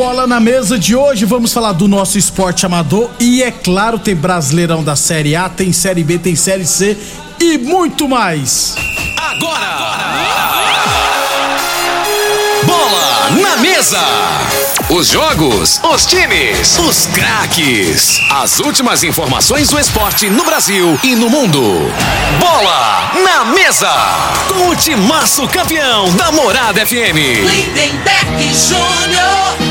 Bola na Mesa de hoje vamos falar do nosso esporte amador e é claro, tem Brasileirão da Série A, tem Série B, tem Série C e muito mais. Agora! Agora! Bola na Mesa! Os jogos, os times, os craques. As últimas informações do esporte no Brasil e no mundo. Bola na Mesa! Com o timaço campeão da Morada FM. Lindenberg Júnior.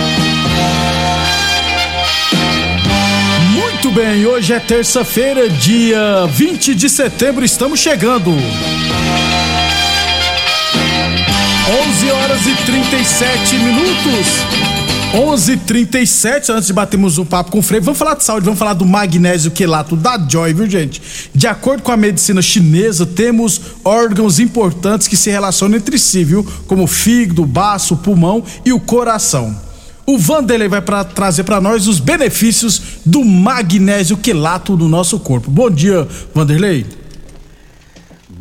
Bem, hoje é terça-feira, dia 20 de setembro, estamos chegando. 11 horas e 37 minutos. 11:37 antes de batermos um papo com o Freire, vamos falar de saúde, vamos falar do magnésio quelato da Joy, viu, gente? De acordo com a medicina chinesa, temos órgãos importantes que se relacionam entre si, viu? Como o fígado, o baço, o pulmão e o coração. O Vanderlei vai pra, trazer para nós os benefícios do magnésio quelato no nosso corpo. Bom dia, Vanderlei.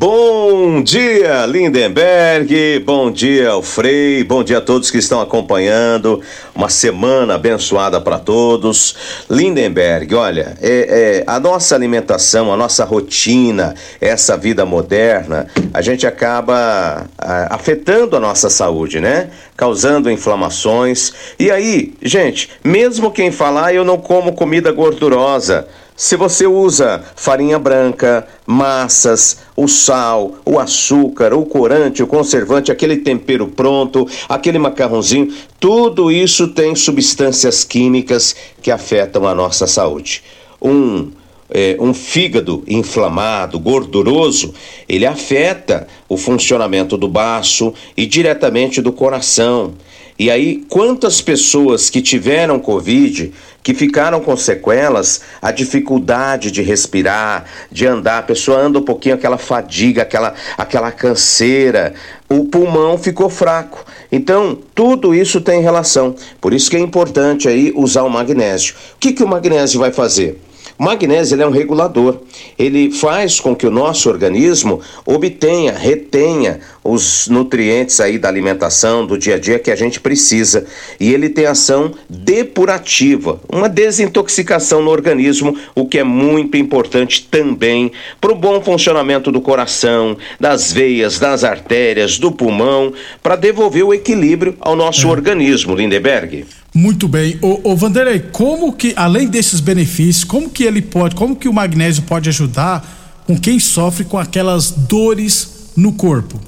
Bom dia, Lindenberg. Bom dia, Alfrei. Bom dia a todos que estão acompanhando. Uma semana abençoada para todos. Lindenberg, olha, é, é, a nossa alimentação, a nossa rotina, essa vida moderna, a gente acaba a, afetando a nossa saúde, né? Causando inflamações. E aí, gente, mesmo quem falar, eu não como comida gordurosa. Se você usa farinha branca, massas, o sal, o açúcar, o corante, o conservante, aquele tempero pronto, aquele macarrãozinho, tudo isso tem substâncias químicas que afetam a nossa saúde. Um é, um fígado inflamado, gorduroso, ele afeta o funcionamento do baço e diretamente do coração. E aí, quantas pessoas que tiveram Covid, que ficaram com sequelas, a dificuldade de respirar, de andar, a pessoa anda um pouquinho, aquela fadiga, aquela, aquela canseira, o pulmão ficou fraco. Então, tudo isso tem relação. Por isso que é importante aí usar o magnésio. O que, que o magnésio vai fazer? O magnésio é um regulador. Ele faz com que o nosso organismo obtenha, retenha os nutrientes aí da alimentação, do dia a dia que a gente precisa. E ele tem ação depurativa, uma desintoxicação no organismo, o que é muito importante também para o bom funcionamento do coração, das veias, das artérias, do pulmão, para devolver o equilíbrio ao nosso é. organismo, Lindeberg. Muito bem. O, o Vanderlei, como que, além desses benefícios, como que ele pode, como que o magnésio pode ajudar com quem sofre com aquelas dores no corpo?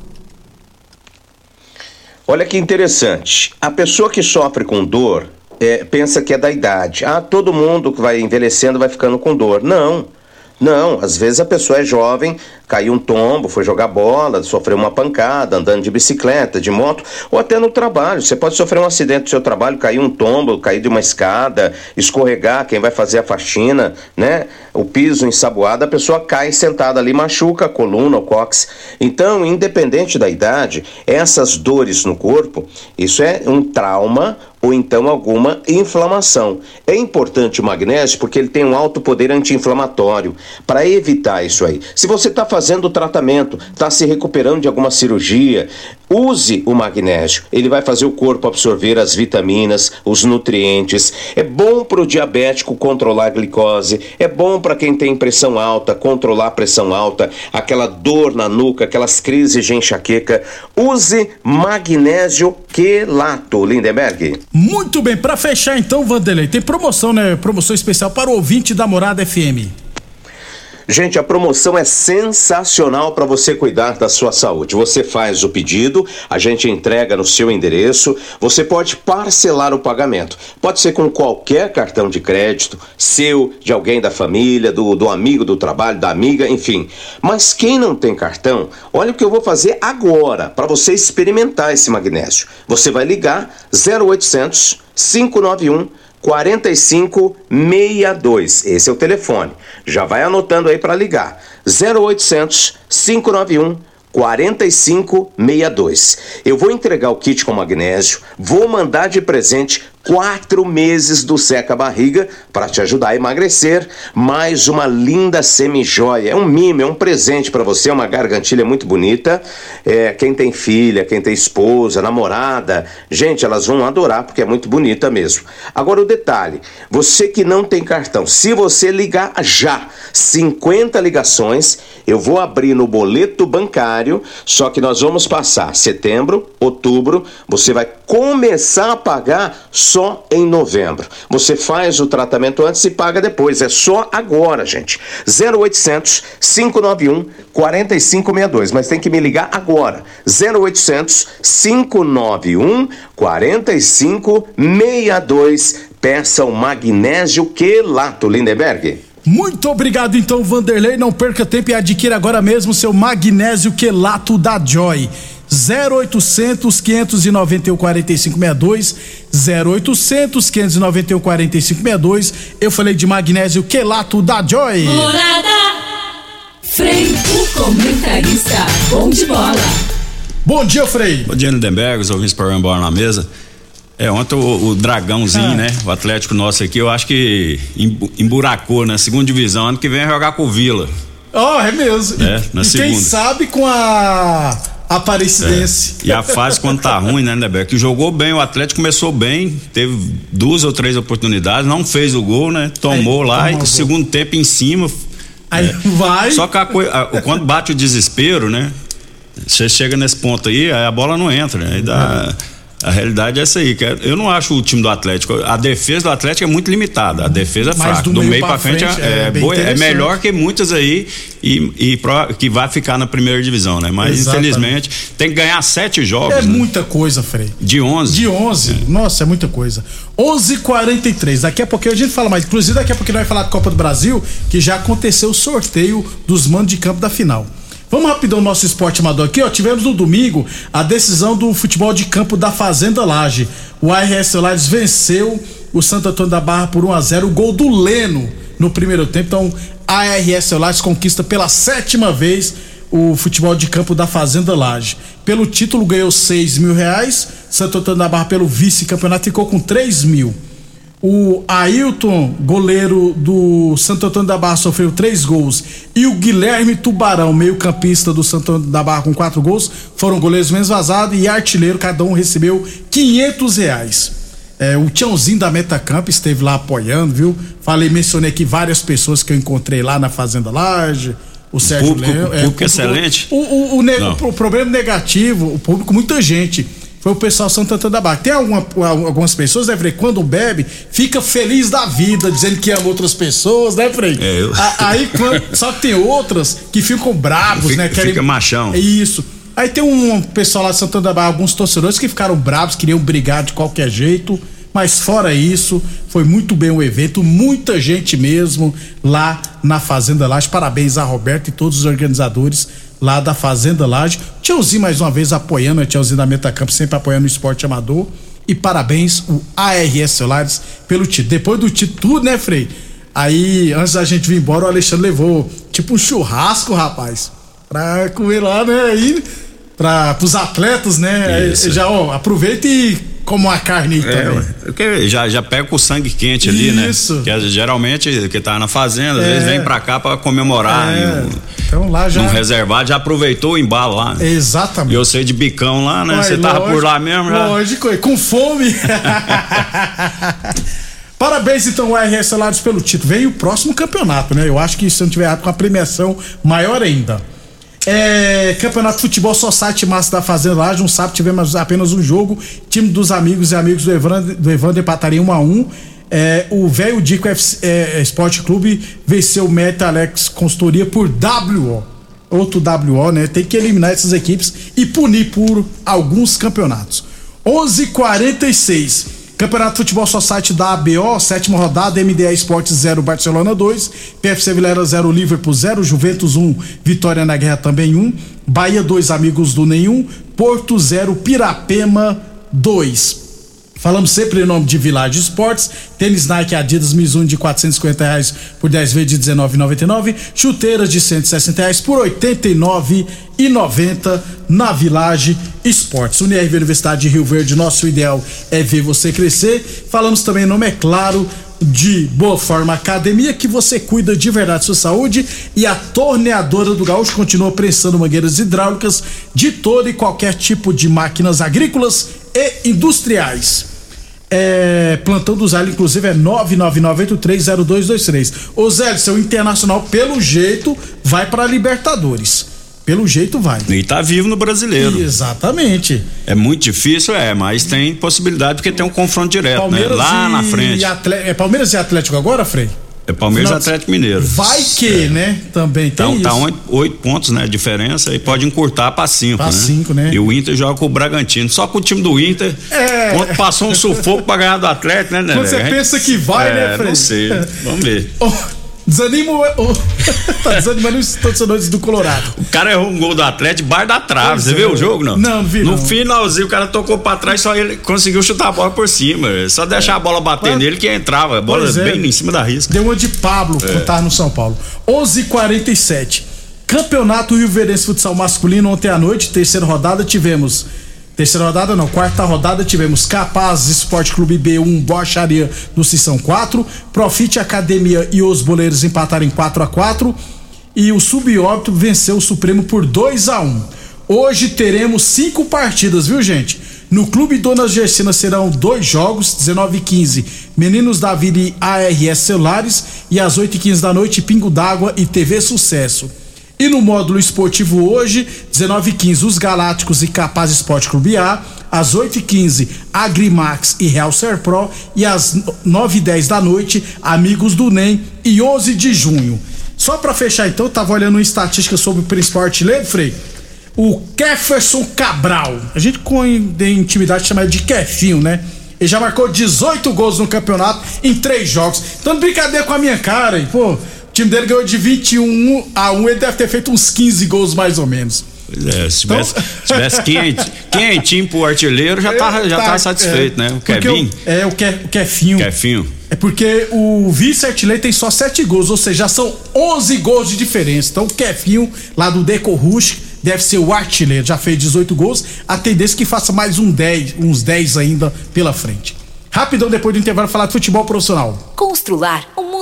Olha que interessante. A pessoa que sofre com dor é, pensa que é da idade. Ah, todo mundo que vai envelhecendo vai ficando com dor. Não. Não, às vezes a pessoa é jovem, caiu um tombo, foi jogar bola, sofreu uma pancada, andando de bicicleta, de moto, ou até no trabalho. Você pode sofrer um acidente no seu trabalho, cair um tombo, cair de uma escada, escorregar, quem vai fazer a faxina, né? O piso ensaboado, a pessoa cai sentada ali, machuca a coluna, o cóccix. Então, independente da idade, essas dores no corpo, isso é um trauma ou então alguma inflamação. É importante o magnésio porque ele tem um alto poder anti-inflamatório para evitar isso aí. Se você está fazendo fazendo o tratamento, está se recuperando de alguma cirurgia, use o magnésio. Ele vai fazer o corpo absorver as vitaminas, os nutrientes. É bom para o diabético controlar a glicose, é bom para quem tem pressão alta, controlar a pressão alta, aquela dor na nuca, aquelas crises de enxaqueca. Use magnésio quelato, Lindenberg. Muito bem, para fechar então, Vanderlei, tem promoção, né? Promoção especial para o ouvinte da Morada FM. Gente, a promoção é sensacional para você cuidar da sua saúde. Você faz o pedido, a gente entrega no seu endereço. Você pode parcelar o pagamento. Pode ser com qualquer cartão de crédito, seu, de alguém da família, do, do amigo do trabalho, da amiga, enfim. Mas quem não tem cartão, olha o que eu vou fazer agora para você experimentar esse magnésio. Você vai ligar 0800 591 4562. Esse é o telefone. Já vai anotando aí para ligar. 0800 591 4562. Eu vou entregar o kit com magnésio, vou mandar de presente quatro meses do Seca Barriga para te ajudar a emagrecer, mais uma linda semi-joia. É um mimo, é um presente para você, é uma gargantilha muito bonita. É, quem tem filha, quem tem esposa, namorada, gente, elas vão adorar porque é muito bonita mesmo. Agora o detalhe, você que não tem cartão, se você ligar já 50 ligações, eu vou abrir no boleto bancário, só que nós vamos passar setembro, outubro, você vai começar a pagar só em novembro. Você faz o tratamento antes e paga depois. É só agora, gente. 0800 591 4562. Mas tem que me ligar agora. 0800 591 4562. Peça o magnésio quelato, Lindenberg. Muito obrigado, então, Vanderlei. Não perca tempo e adquira agora mesmo seu magnésio quelato da Joy. 0800 591 4562 0800 591 4562 Eu falei de magnésio quelato da Joy. Morada Frei, o comentarista bom de bola. Bom dia, Frei. Bom dia, Lindenberg, os ouvintes para bola na mesa. É, ontem o, o Dragãozinho, ah. né? O Atlético nosso aqui, eu acho que emburacou na segunda divisão. Ano que vem jogar com o Vila. Ó, oh, é mesmo. É, na e segunda. quem sabe com a Aparecidense. É. E a fase quando tá ruim, né, Neber? Que jogou bem, o Atlético começou bem, teve duas ou três oportunidades, não fez o gol, né? Tomou Aí, lá e segundo tempo em cima. Aí é. vai. Só que a, a, quando bate o desespero, né? Você chega nesse ponto aí, aí a bola não entra, né? Aí dá. É a realidade é essa aí. Que é, eu não acho o time do Atlético. A defesa do Atlético é muito limitada. A defesa é fraca. Do, do meio, meio para frente, frente, é, é, boa, é melhor que muitas aí e, e que vai ficar na primeira divisão, né? Mas Exatamente. infelizmente tem que ganhar sete jogos. É né? muita coisa, Frei. De 11? De 11. É. Nossa, é muita coisa. 11:43. Daqui a pouquinho a gente fala mais. Inclusive, daqui a pouquinho vai falar da Copa do Brasil, que já aconteceu o sorteio dos mandos de campo da final. Vamos rapidão nosso esporte amador aqui, ó. Tivemos no domingo a decisão do futebol de campo da Fazenda Laje. O ARS Lages venceu o Santo Antônio da Barra por 1 a 0 o gol do Leno no primeiro tempo. Então, a ARS Lages conquista pela sétima vez o futebol de campo da Fazenda Laje. Pelo título ganhou 6 mil reais. Santo Antônio da Barra, pelo vice-campeonato, ficou com 3 mil. O Ailton, goleiro do Santo Antônio da Barra, sofreu três gols. E o Guilherme Tubarão, meio-campista do Santo Antônio da Barra, com quatro gols, foram goleiros menos vazados e artilheiro, cada um recebeu quinhentos reais. É, o Tiãozinho da Metacamp esteve lá apoiando, viu? Falei, mencionei aqui várias pessoas que eu encontrei lá na Fazenda Large. O Sérgio público, Leão. É, público excelente. O, o, o, o, o problema negativo, o público, muita gente foi o pessoal Santo Antônio da Barra. Tem alguma, algumas pessoas, né, Frei, quando bebe, fica feliz da vida, dizendo que ama outras pessoas, né, Frei? É, eu... Aí, quando, só que tem outras que ficam bravos, fica, né? Querem... Fica machão. É isso. Aí tem um pessoal lá de Santo Antônio da Barra, alguns torcedores que ficaram bravos, queriam brigar de qualquer jeito. Mas fora isso, foi muito bem o evento, muita gente mesmo lá na Fazenda Laje. Parabéns a Roberto e todos os organizadores lá da Fazenda Laje. Tiozinho mais uma vez apoiando, a Tiozinho da Metacampo sempre apoiando o esporte amador. E parabéns o ARS Celulares pelo título. Depois do título, né, Frei? Aí, antes da gente vir embora, o Alexandre levou tipo um churrasco, rapaz. Pra comer lá, né? Aí, pra, pros atletas, né? Aí, já, ó, aproveita e como uma carne É, também. porque já, já pega com o sangue quente ali, né? Isso. Que é, geralmente, que tá na fazenda, às É. vezes vem pra cá pra comemorar. É, um- então lá já. Num reservado, já aproveitou o embalo lá. E Exatamente. eu sei de bicão lá, né? Você tava por lógico, lá mesmo já. Lógico, e com fome. Parabéns, então, RS Salários pelo título. Vem o próximo campeonato, né? Eu acho que se não tiver com a premiação maior ainda. É, campeonato de Futebol Society Massa da Fazenda lá, um sábado tivemos apenas um jogo. Time dos amigos e amigos do Evandro, do Evandro empataria 1 a 1 é, O velho Dico é, Esporte Clube venceu o Meta Alex Consultoria por WO. Outro WO, né? Tem que eliminar essas equipes e punir por alguns campeonatos. 11:46 Campeonato Futebol Society da ABO, sétima rodada, MDA Esportes 0, Barcelona 2, PFC Vilera 0, Liverpool 0, Juventus 1, Vitória na Guerra também 1, Bahia 2, Amigos do Nenhum, Porto 0, Pirapema 2. Falamos sempre em nome de Village Esportes, tênis Nike Adidas Mizuno de 450 reais por 10 vezes de 19,99, chuteiras de 160 reais por 89,90 na Village Esportes. Unirv Universidade de Rio Verde, nosso ideal é ver você crescer. Falamos também em nome, é claro, de Boa Forma Academia, que você cuida de verdade sua saúde e a torneadora do Gaúcho continua prensando mangueiras hidráulicas de todo e qualquer tipo de máquinas agrícolas e industriais. É, plantão do Zé, inclusive é 999830223. Ô Zé, seu internacional, pelo jeito, vai para Libertadores. Pelo jeito vai. E tá vivo no brasileiro. Exatamente. É muito difícil, é, mas tem possibilidade porque tem um confronto direto, né? Lá e na frente. Atle- É Palmeiras e Atlético agora, Frei? É Palmeiras e Atlético Mineiro. Vai que, né? Também tem Então tá oito, oito pontos, né? Diferença e pode encurtar pra cinco, Pra né? cinco, né? E o Inter joga com o Bragantino. Só que o time do Inter, É. ontem passou um sufoco pra ganhar do Atlético, né, né? Quando você A gente- pensa que vai, é, né, Fred? Não sei. Vamos ver. Desanima o. tá desanimando os torcedores do Colorado. O cara errou um gol do Atlético debaixo da trave. Pois Você é. viu o jogo, não? Não, não vi, No não. finalzinho, o cara tocou pra trás, só ele conseguiu chutar a bola por cima. Só deixar a bola bater Mas- nele que entrava. A bola é. bem em cima da risca. Deu uma de Pablo, É. quando tava no São Paulo. 11:47 Campeonato Rio Verdense Futsal Masculino ontem à noite, terceira rodada, tivemos. Terceira rodada não, quarta rodada tivemos Capaz Esporte Clube B1 Boacharia do Sissão 4, Profite Academia e os Boleiros empataram em 4 a 4 e o Subóbito venceu o Supremo por 2 a 1 Hoje teremos cinco partidas, viu gente? No Clube Dona Gersina serão dois jogos, 19 e 15 Meninos da Vida e ARS Celulares e às 8 e 15 da noite Pingo d'Água e TV Sucesso. E no módulo esportivo hoje, 19 e 15 os Galácticos e Capaz Esporte Clube A, às 8 e 15 Agrimax e Real Serpro e às 9 e 10 da noite Amigos do NEM e 11 de junho. Só pra fechar então, eu tava olhando uma estatística sobre o principal artilheiro, Frei. O Kefferson Cabral. A gente com intimidade chama ele de Kefinho, né? Ele já marcou 18 gols no campeonato em três jogos. Então, brincadeira com a minha cara, hein? Pô, time dele ganhou de 21 a 1, ele deve ter feito uns 15 gols mais ou menos. Pois é, se Então- tivesse, se tivesse quente, quentinho pro artilheiro, já tá, já tá satisfeito, é, né? O Kevin, o- é, o, Ke, o Kefinho. Kefinho. É porque o vice-artilheiro tem só 7 gols, ou seja, já são 11 gols de diferença. Então o Kefinho, lá do Deco Rush, deve ser o artilheiro, já fez 18 gols. A tendência é que faça mais um 10, uns 10 ainda pela frente. Rapidão, depois do intervalo, falar de futebol profissional. Constrular um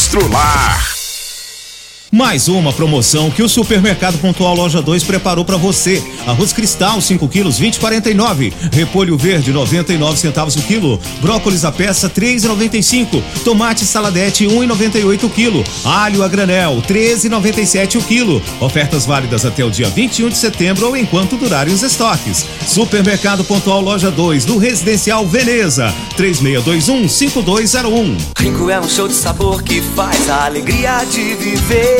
Astrolar. Mais uma promoção que o Supermercado Pontual Loja 2 preparou para você. Arroz cristal 5 quilos 20,49. Repolho verde 99 centavos o quilo. Brócolis a peça 3,95. Tomate saladete 1,98 o quilo. Alho a granel 13,97 o quilo. Ofertas válidas até o dia 21 de setembro ou enquanto durarem os estoques. Supermercado Pontual Loja 2 do Residencial Veneza 3621 5201. Rico é um show de sabor que faz a alegria de viver.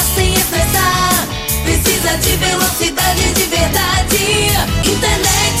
precisa de velocidade de verdade. Internet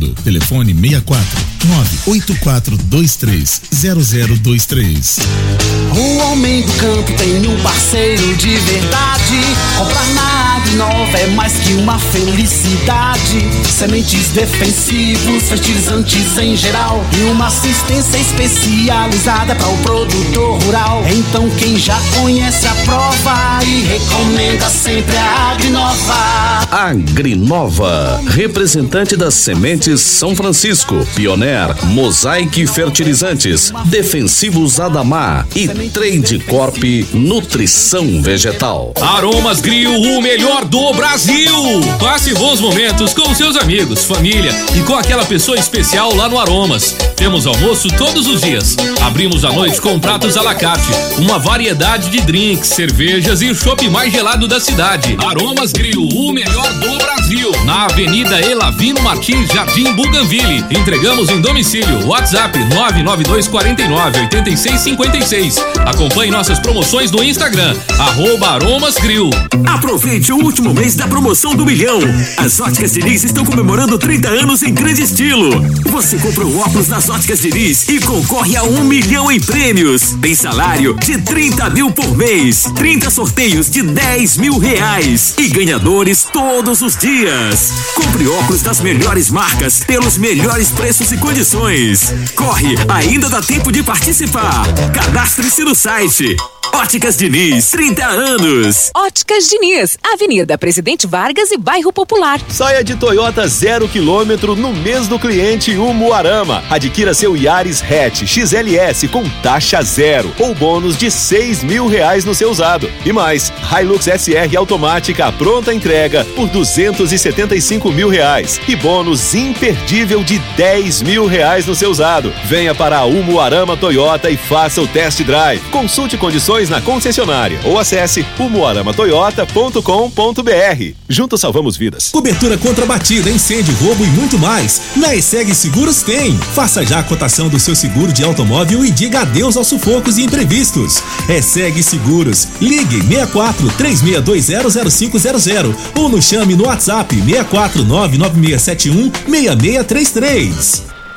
Telefone 64 98423 0023. O homem do campo tem um parceiro de verdade. Comprar na Agrinova é mais que uma felicidade. Sementes defensivos, fertilizantes em geral e uma assistência especializada para o produtor rural. Então quem já conhece a prova e recomenda sempre a Agrinova. Agrinova, representante das sementes São Francisco, Pioneer, Mosaic Fertilizantes, Defensivos Adamar e Trade Corp Nutrição Vegetal. Aromas Grill, o melhor do Brasil. Passe bons momentos com seus amigos, família e com aquela pessoa especial lá no Aromas. Temos almoço todos os dias. Abrimos à noite com pratos à la carte, uma variedade de drinks, cervejas e o chopp mais gelado da cidade. Aromas Grill, o melhor do Brasil. Na Avenida Elavino Martins, Jardim Buganville. Entregamos em domicílio. WhatsApp 992 49 86 56. Acompanhe nossas promoções no Instagram, arroba Aromas Grill. Aproveite o último mês da promoção do milhão. As óticas Diniz estão comemorando 30 anos em grande estilo. Você compra um óculos nas óticas Diniz e concorre a um milhão em prêmios. Tem salário de 30 mil por mês, 30 sorteios de 10 mil reais e ganhadores todos os dias. Compre óculos das melhores marcas pelos melhores preços e condições. Corre, ainda dá tempo de participar. Cadastre-se no site. Óticas Diniz, 30 anos. Óticas Diniz, Avenida Presidente Vargas e Bairro Popular. Saia de Toyota zero quilômetro no mês do cliente Umuarama. Adquira seu Yaris Hatch XLS com taxa zero ou bônus de seis mil reais no seu usado. E mais, Hilux SR automática pronta entrega por duzentos e setenta e cinco mil reais e bônus imperdível de dez mil reais no seu usado. Venha para a Umuarama Toyota e faça o test drive. Consulte condições na concessionária ou acesse umuaramatoyota.com.br. Juntos salvamos vidas. Cobertura contra batida, incêndio, roubo e muito mais. Na ESEG Seguros tem. Faça já a cotação do seu seguro de automóvel e diga adeus aos sufocos e imprevistos. ESEG Seguros. Ligue 64 36200500 ou nos chame no WhatsApp 64 99671 6633.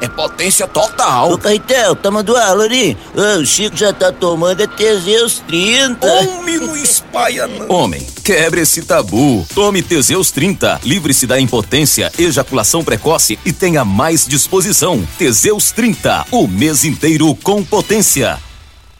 é potência total. Ô, Caetel, tá mandando? Ô, o Chico já tá tomando é Teseus 30. Homem, não espalha não. Homem, quebre esse tabu. Tome Teseus 30. Livre-se da impotência, ejaculação precoce e tenha mais disposição. Teseus 30. O mês inteiro com potência.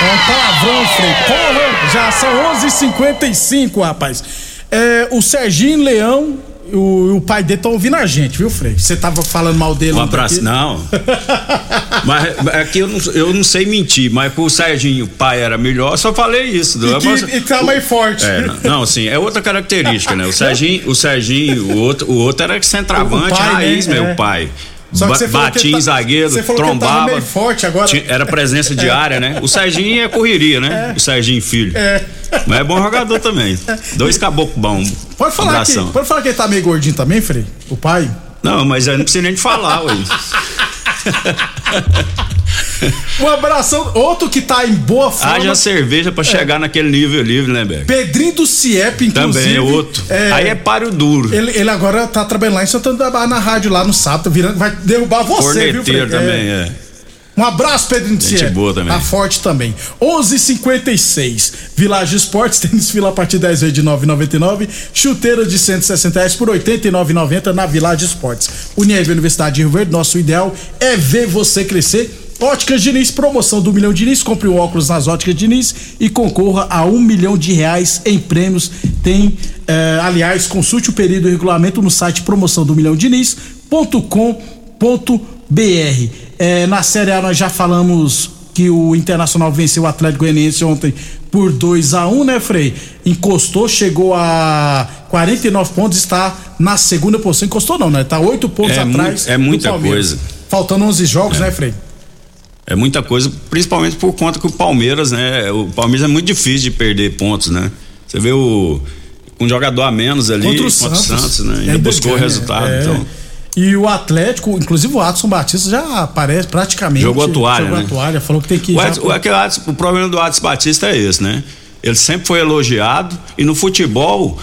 É um palavrão, Frei. Porra, já são 11h55, rapaz. É, o Serginho Leão, o, o pai dele estão ouvindo a gente, viu, Frei? Você tava falando mal dele. Um abraço, não. mas aqui eu não, eu não sei mentir, mas pro Serginho, o pai era melhor, só falei isso. E que- e tá mais forte. É, não, não, sim, é outra característica, né? O Serginho, o Serginho, o outro, o outro era centroavante, O pai, raiz, né? meu É. pai. Só que você que Batia em tá- zagueiro, você falou que trombava. meio forte agora. Tinha- Era presença diária, né? O Serginho é correria, né? O Serginho filho. É. Mas é bom jogador também. Dois caboclos bons. Pode falar, que, pode falar que ele tá meio gordinho também, Frei? O pai? Não, mas eu não precisa nem de falar, ué. Um abração. Outro que tá em boa forma. Haja cerveja pra chegar naquele nível livre, né, Beck? Pedrinho do CIEP, inclusive. Também é outro. Aí é páreo duro. Ele, ele agora tá trabalhando lá em Santana da Barra na rádio lá no sábado, virando, vai derrubar você, viu, Frei? Corneteiro também, é. Um abraço, Pedrinho do Gente CIEP. boa também. Tá forte também. 11:56. Village Esportes, tênis fila a partir 10 vezes de 9,99. Chuteira de 160 reais por 89,90 na Village Esportes. Unieve Universidade de Rio Verde, nosso ideal é ver você crescer. Óticas Diniz, promoção do Milhão Diniz. Compre um óculos nas Óticas Diniz e concorra a um milhão de reais em prêmios. Tem, eh, aliás, consulte o período e regulamento no site promoção do Milhão Diniz.com.br. Eh, na Série A nós já falamos que o Internacional venceu o Atlético Goianiense ontem por 2 a 1 né, Frei? Encostou, chegou a 49 pontos, está na segunda posição. Encostou não, né? Tá 8 pontos É atrás. é muita coisa. Faltando 11 jogos, né, Frei? É muita coisa, principalmente por conta que o Palmeiras, né? O Palmeiras é muito difícil de perder pontos, né? Você vê o. Um jogador a menos ali, Contra o contra o Santos. Santos, né? E Ainda ainda buscou o ganha, resultado. é. Então, E o Atlético, inclusive o Adson Batista já aparece praticamente. Jogou a toalha, Jogou né? a toalha, falou que tem que. o, já- Adson- o, Adson- o problema do Adson Batista é esse, né? Ele sempre foi elogiado e no futebol.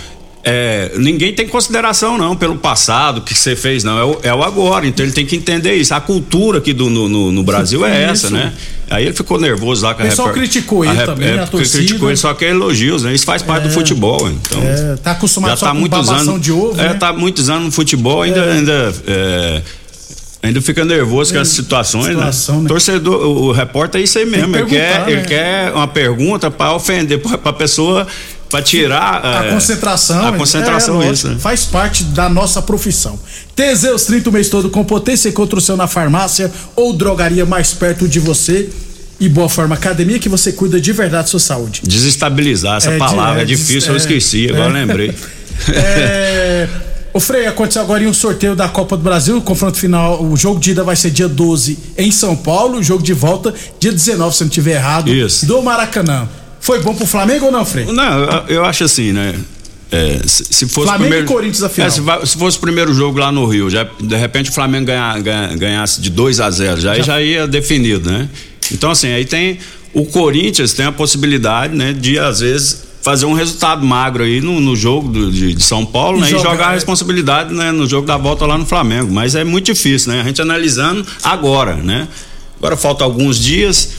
É, ninguém tem consideração não pelo passado que você fez não é o, é o agora então ele tem que entender isso a cultura aqui do, no, no- no Brasil é essa Isso. né aí ele ficou nervoso lá com a O pessoal repor- criticou ele rep- também, a porque torcida. criticou ele só que é elogios né isso faz parte do futebol então É, tá acostumado já só tá com muitos anos de ovo, é, né? tá muitos anos no futebol ainda É. ainda é, ainda fica nervoso com as situações situação, né? né? torcedor o, o repórter é isso aí mesmo ele quer perguntar, ele né? quer uma pergunta para ofender para pessoa para tirar A é, concentração. a concentração é, isso né? Faz parte da nossa profissão. Teseus 30 o mês todo com potência contra o seu na farmácia ou drogaria mais perto de você. E Boa Forma Academia que você cuida de verdade da sua saúde. desestabilizar essa É, palavra é, é, difícil eu é, esqueci agora é. lembrei É, o Frei, aconteceu agora em um sorteio da Copa do Brasil. O confronto final, o jogo de ida vai ser dia 12 em São Paulo. O jogo de volta, dia 19, se não estiver errado, Isso. do Maracanã. Foi bom pro Flamengo ou não, Frei? Não, eu, acho assim, né? É, se, se fosse Flamengo o primeiro, e Corinthians a final. É, se, se fosse o primeiro jogo lá no Rio, já, de repente o Flamengo ganha- ganha- ganhasse de 2 a 0 já, aí já ia definido, né? Então, assim, aí tem. O Corinthians tem a possibilidade, né, de às vezes fazer um resultado magro aí no, no jogo do- de, de São Paulo, E né? jogar- E jogar a responsabilidade né, no jogo da volta lá no Flamengo. Mas é muito difícil, né? A gente analisando agora, né? Agora falta alguns dias.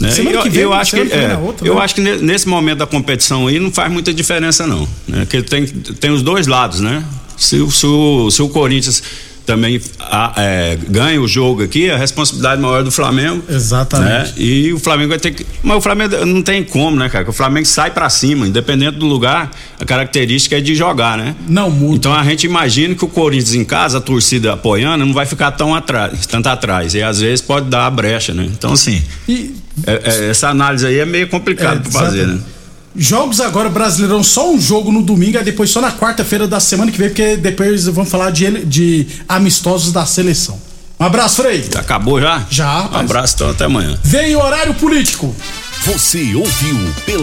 Né? Semana eu, que vem, eu acho que, que vem é, outra, eu né? acho que ne- nesse momento da competição aí não faz muita diferença não, né? Porque tem, tem os dois lados, né? Se, o- se, o, se o Corinthians também a- é, ganha o jogo aqui, a responsabilidade maior é do Flamengo. Exatamente. Né? E o Flamengo vai ter que. Mas o Flamengo não tem como, né, cara? Que o Flamengo sai pra cima, independente do lugar, a característica é de jogar, né? Não muda. Então a gente imagina que o Corinthians em casa, a torcida apoiando, não vai ficar tão atrás, tanto atrás. E às vezes pode dar a brecha, né? Então, assim. E- é- é- essa análise aí é meio complicado É, pra fazer, né? Jogos agora, Brasileirão, só um jogo no domingo, aí depois só na quarta-feira da semana que vem, porque depois vamos falar de, de amistosos da seleção. Um abraço, Frei. Já acabou já? Já, Um abraço, então até amanhã. Vem o horário político. Você ouviu pela